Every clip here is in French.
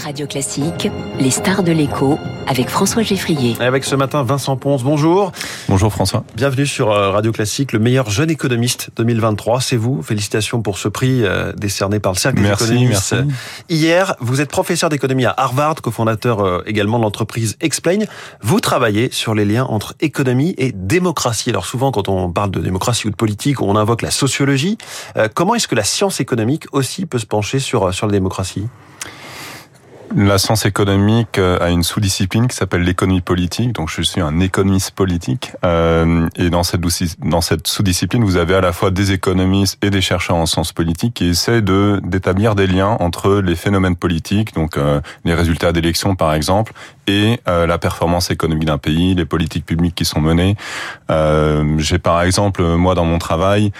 Radio Classique, les stars de l'écho avec François Geffrier. Et avec ce matin Vincent Ponce, bonjour. Bonjour François. Bienvenue sur euh, Radio Classique, le meilleur jeune économiste 2023. C'est vous. Félicitations pour ce prix euh, décerné par le Cercle des merci, économistes. Merci. Hier, vous êtes professeur d'économie à Harvard, cofondateur euh, également de l'entreprise Explain. Vous travaillez sur les liens entre économie et démocratie. Alors souvent, quand on parle de démocratie ou de politique, on invoque la sociologie. Comment est-ce que la science économique aussi peut se pencher sur, sur la démocratie? La science économique euh, a une sous-discipline qui s'appelle l'économie politique. Donc, je suis un économiste politique. Euh, et dans cette, dans cette sous-discipline, vous avez à la fois des économistes et des chercheurs en sciences politiques qui essaient de d'établir des liens entre les phénomènes politiques, donc euh, les résultats d'élections par exemple, et la performance économique d'un pays, les politiques publiques qui sont menées. J'ai par exemple, moi dans mon travail,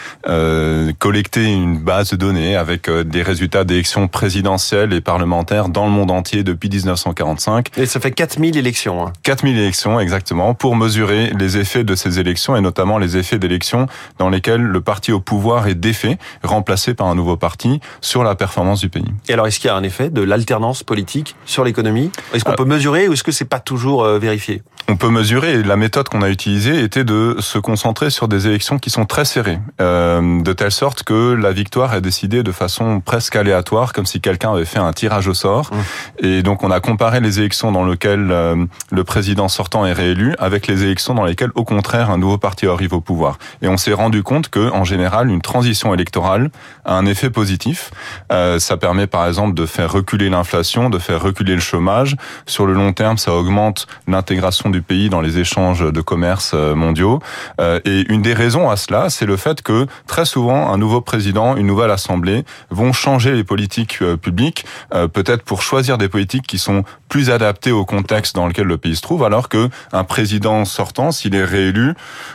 collecté une base de données avec des résultats d'élections présidentielles et parlementaires dans le monde entier depuis 1945. Et ça fait 4000 élections. Hein. 4000 élections, exactement, pour mesurer les effets de ces élections et notamment les effets d'élections dans lesquelles le parti au pouvoir est défait, remplacé par un nouveau parti, sur la performance du pays. Et alors, est-ce qu'il y a un effet de l'alternance politique sur l'économie? Est-ce qu'on euh, peut mesurer ou est-ce que c'est pas toujours euh, vérifié? On peut mesurer. La méthode qu'on a utilisée était de se concentrer sur des élections qui sont très serrées, euh, de telle sorte que la victoire est décidée de façon presque aléatoire, comme si quelqu'un avait fait un tirage au sort. Mmh. Et donc on a comparé les élections dans lesquelles euh, le président sortant est réélu avec les élections dans lesquelles au contraire un nouveau parti arrive au pouvoir. Et on s'est rendu compte que en général une transition électorale a un effet positif. Euh, ça permet par exemple de faire reculer l'inflation, de faire reculer le chômage. Sur le long terme, ça augmente l'intégration du pays dans les échanges de commerce euh, mondiaux. et une des raisons à cela, c'est le fait que très souvent un nouveau président, une nouvelle assemblée vont changer les politiques publiques, peut-être pour choisir des politiques qui sont plus adaptées au contexte dans lequel le pays se trouve, alors que un président sortant, s'il est réélu,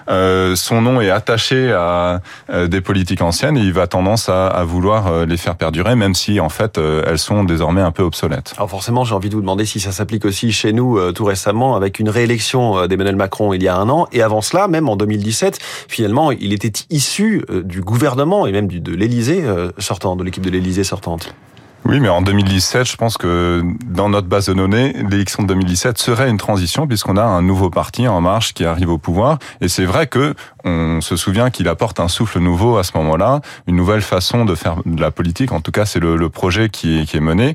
euh, son nom est attaché à euh, des politiques anciennes et il va tendance à, vouloir euh, les faire perdurer, même si en fait euh, elles sont désormais un peu obsolètes. Alors forcément, j'ai envie de vous demander si ça s'applique aussi chez nous tout récemment avec une réélection d'Emmanuel Macron il y a un an et avant cela, même en 2017, finalement, il était issu du gouvernement et même de l'Élysée sortant, de l'équipe de l'Élysée sortante. Oui, mais en 2017, je pense que dans notre base de données, l'élection de 2017 serait une transition puisqu'on a un nouveau parti en marche qui arrive au pouvoir. Et c'est vrai que on se souvient qu'il apporte un souffle nouveau à ce moment-là, une nouvelle façon de faire de la politique. En tout cas, c'est le, projet qui est, mené.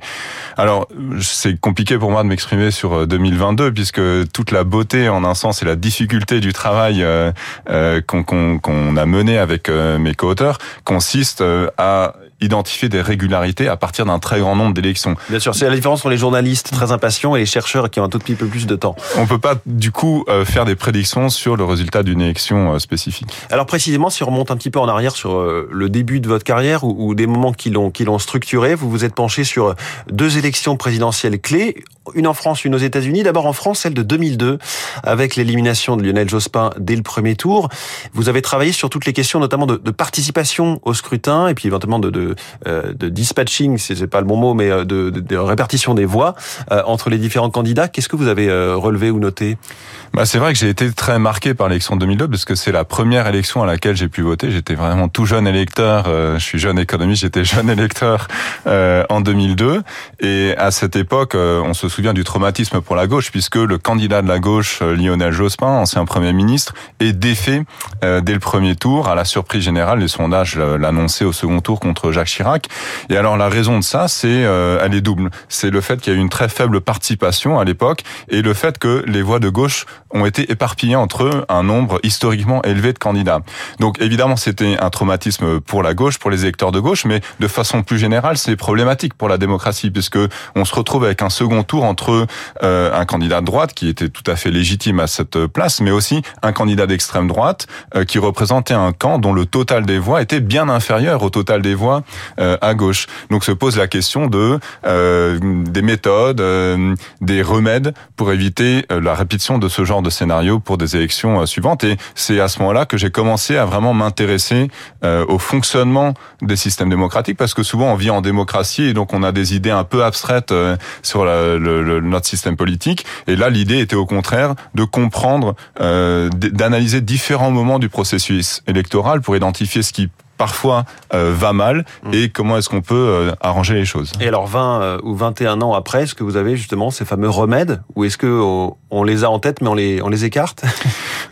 Alors, c'est compliqué pour moi de m'exprimer sur 2022 euh, puisque toute la beauté, en un sens, et la difficulté du travail euh, euh qu'on a mené avec mes co-auteurs consiste à identifier des régularités à partir d'un très grand nombre d'élections. Bien sûr, c'est la différence entre les journalistes très impatients et les chercheurs qui ont un tout petit peu plus de temps. On peut pas du coup euh, faire des prédictions sur le résultat d'une élection euh, spécifique. Alors précisément, si on remonte un petit peu en arrière sur euh, le début de votre carrière ou, des moments qui l'ont qui l'ont structuré, vous vous êtes penché sur deux élections présidentielles clés, une en France, une aux États-Unis. D'abord en France, celle de 2002, avec l'élimination de Lionel Jospin dès le premier tour. Vous avez travaillé sur toutes les questions, notamment de, de participation au scrutin et puis éventuellement de, de, de dispatching, c'est pas le bon mot, mais de, de répartition des voix entre les différents candidats. Qu'est-ce que vous avez relevé ou noté? Bah, C'est vrai que j'ai été très marqué par l'élection de 2002 parce que c'est la première élection à laquelle j'ai pu voter. J'étais vraiment tout jeune électeur. Euh, je suis jeune économiste, j'étais jeune électeur euh, en 2002. Et à cette époque, euh, on se souvient du traumatisme pour la gauche puisque le candidat de la gauche, Lionel Jospin, ancien Premier ministre, est défait dès le premier tour. À la surprise générale, les sondages l'annonçaient au second tour contre Jacques Chirac. Et alors la raison de ça, c'est elle est double. C'est le fait qu'il y a eu une très faible participation à l'époque et le fait que les voix de gauche ont été éparpillés entre un nombre historiquement élevé de candidats. Donc évidemment, c'était un traumatisme pour la gauche, pour les électeurs de gauche, mais de façon plus générale, c'est problématique pour la démocratie, puisque on se retrouve avec un second tour entre euh, un candidat de droite qui était tout à fait légitime à cette place, mais aussi un candidat d'extrême droite euh, qui représentait un camp dont le total des voix était bien inférieur au total des voix euh, à gauche. Donc se pose la question de des méthodes, des remèdes pour éviter la répétition de ce genre de scénario pour des élections euh, suivantes. Et c'est à ce moment-là que j'ai commencé à vraiment m'intéresser euh, au fonctionnement des systèmes démocratiques, parce que souvent on vit en démocratie et donc on a des idées un peu abstraites euh, sur notre système politique. Et là, l'idée était au contraire de comprendre, d'analyser différents moments du processus électoral pour identifier ce qui parfois va mal mm. et comment est-ce qu'on peut arranger les choses? Et alors 20 ou 21 ans après, est-ce que vous avez justement ces fameux remèdes ou est-ce que on, les a en tête mais on les on les écarte?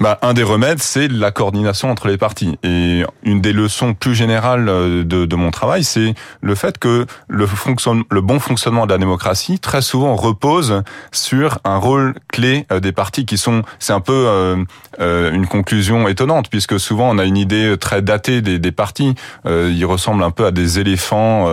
Bah, un des remèdes, c'est la coordination entre les partis. Et une des leçons plus générales de, de mon travail, c'est le fait que le, fonctionne, le bon fonctionnement de la démocratie, très souvent, repose sur un rôle clé euh, des partis qui sont, c'est un peu euh, euh, une conclusion étonnante, puisque souvent on a une idée très datée des, des partis. Ils ressemblent un peu à des éléphants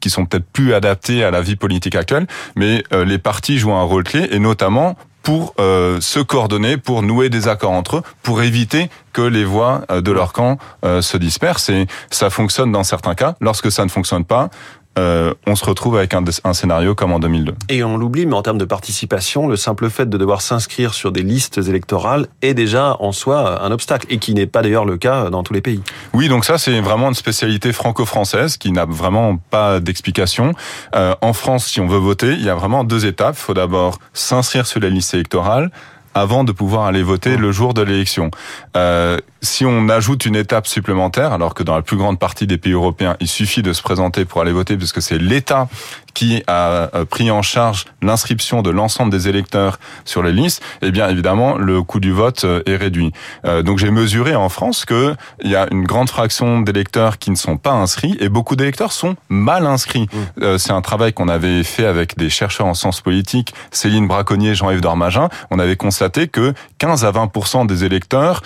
qui sont peut-être plus adaptés à la vie politique actuelle, mais les partis jouent un rôle clé, et notamment pour euh, se coordonner, pour nouer des accords entre eux, pour éviter que les voix de leur camp se dispersent. Et ça fonctionne dans certains cas. Lorsque ça ne fonctionne pas, euh, on se retrouve avec un, un, scénario comme en 2002. Et on l'oublie, mais en termes de participation, le simple fait de devoir s'inscrire sur des listes électorales est déjà en soi un obstacle, et qui n'est pas d'ailleurs le cas dans tous les pays. Oui, donc ça c'est vraiment une spécialité franco-française qui n'a vraiment pas d'explication. Euh, en France, si on veut voter, il y a vraiment deux étapes. Il faut d'abord s'inscrire sur la liste électorale avant de pouvoir aller voter le jour de l'élection. Euh, si on ajoute une étape supplémentaire, alors que dans la plus grande partie des pays européens, il suffit de se présenter pour aller voter, puisque c'est l'État qui a pris en charge l'inscription de l'ensemble des électeurs sur les listes, eh bien évidemment le coût du vote euh, est réduit. Euh, donc j'ai mesuré en France que il y a une grande fraction d'électeurs qui ne sont pas inscrits et beaucoup d'électeurs sont mal inscrits. Mmh. Euh, c'est un travail qu'on avait fait avec des chercheurs en sciences politiques, Céline Braconnier, Jean-Yves Dormagin. On avait constaté que 15 à 20% des électeurs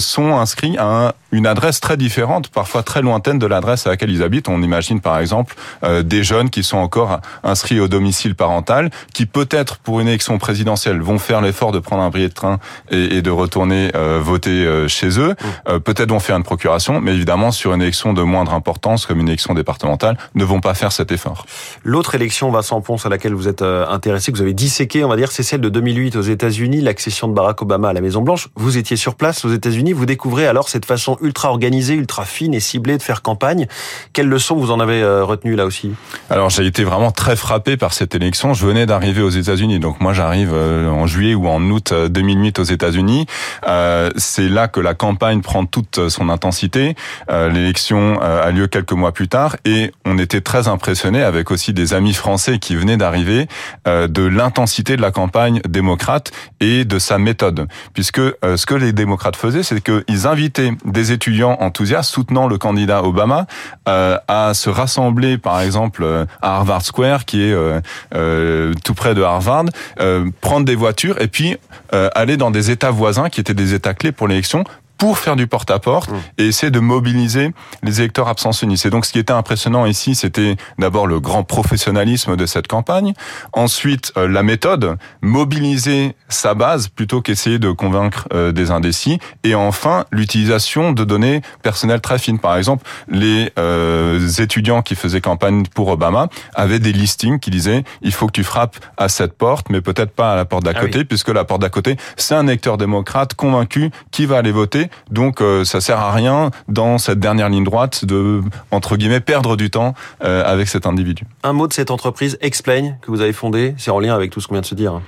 sont inscrits à une adresse très différente, parfois très lointaine de l'adresse à laquelle ils habitent. On imagine par exemple des jeunes qui sont encore inscrits au domicile parental, qui peut-être pour une élection présidentielle vont faire l'effort de prendre un billet de train et, de retourner euh, voter euh, chez eux, euh, peut-être vont faire une procuration, mais évidemment sur une élection de moindre importance comme une élection départementale, ne vont pas faire cet effort. L'autre élection, Vincent Ponce, à laquelle vous êtes intéressé, que vous avez disséqué, on va dire, c'est celle de 2008 aux États-Unis, l'accession de Barack Obama à la Maison Blanche. Vous étiez sur place aux États-Unis, vous découvrez alors cette façon ultra organisée, ultra fine et ciblée de faire campagne. Quelles leçons vous en avez retenu là aussi? Alors j'ai été vraiment très frappé par cette élection. Je venais d'arriver aux États-Unis, donc moi j'arrive euh, en juillet ou en août 2008 euh, aux États-Unis. Euh, c'est là que la campagne prend toute son intensité. L'élection a lieu quelques mois plus tard et on était très impressionné avec aussi des amis français qui venaient d'arriver de l'intensité de la campagne démocrate et de sa méthode, puisque ce que les démocrates faisaient, c'est qu'ils invitaient des étudiants enthousiastes soutenant le candidat Obama à se rassembler, par exemple à Harvard Square, qui est euh, euh, tout près de Harvard, euh, prendre des voitures et puis aller dans des États voisins qui étaient des États clés pour l'élection pour faire du porte-à-porte et essayer de mobiliser les électeurs abstentionnistes. Et donc, ce qui était impressionnant ici, c'était d'abord le grand professionnalisme de cette campagne, ensuite euh, la méthode, mobiliser sa base plutôt qu'essayer de convaincre euh, des indécis, et enfin l'utilisation de données personnelles très fines. Par exemple, les euh, étudiants qui faisaient campagne pour Obama avaient des listings qui disaient il faut que tu frappes à cette porte, mais peut-être pas à la porte d'à ah côté, puisque la porte d'à côté, c'est un électeur démocrate convaincu qui va aller voter donc euh, ça sert à rien dans cette dernière ligne droite de entre guillemets perdre du temps euh, avec cet individu. Un mot de cette entreprise Explain que vous avez fondée, c'est en lien avec tout ce qu'on vient de se dire.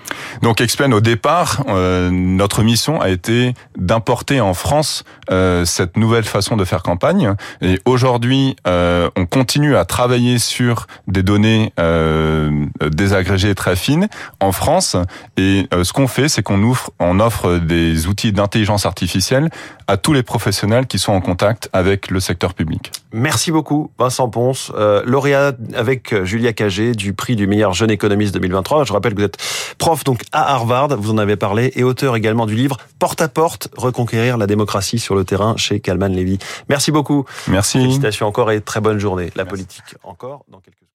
Donc Explain au départ, euh, notre mission a été d'importer en France cette nouvelle façon de faire campagne et aujourd'hui on continue à travailler sur des données désagrégées très fines en France et ce qu'on fait c'est qu'on offre on offre des outils d'intelligence artificielle à tous les professionnels qui sont en contact avec le secteur public. Merci beaucoup Vincent Ponce, euh, lauréat avec Julia Cagé du prix du meilleur jeune économiste 2023. Je rappelle que vous êtes prof donc à Harvard, vous en avez parlé, et auteur également du livre Porte à porte, reconquérir la démocratie sur le terrain chez Kalman Levy. Merci beaucoup. Merci. Félicitations encore et très bonne journée. La politique encore dans quelques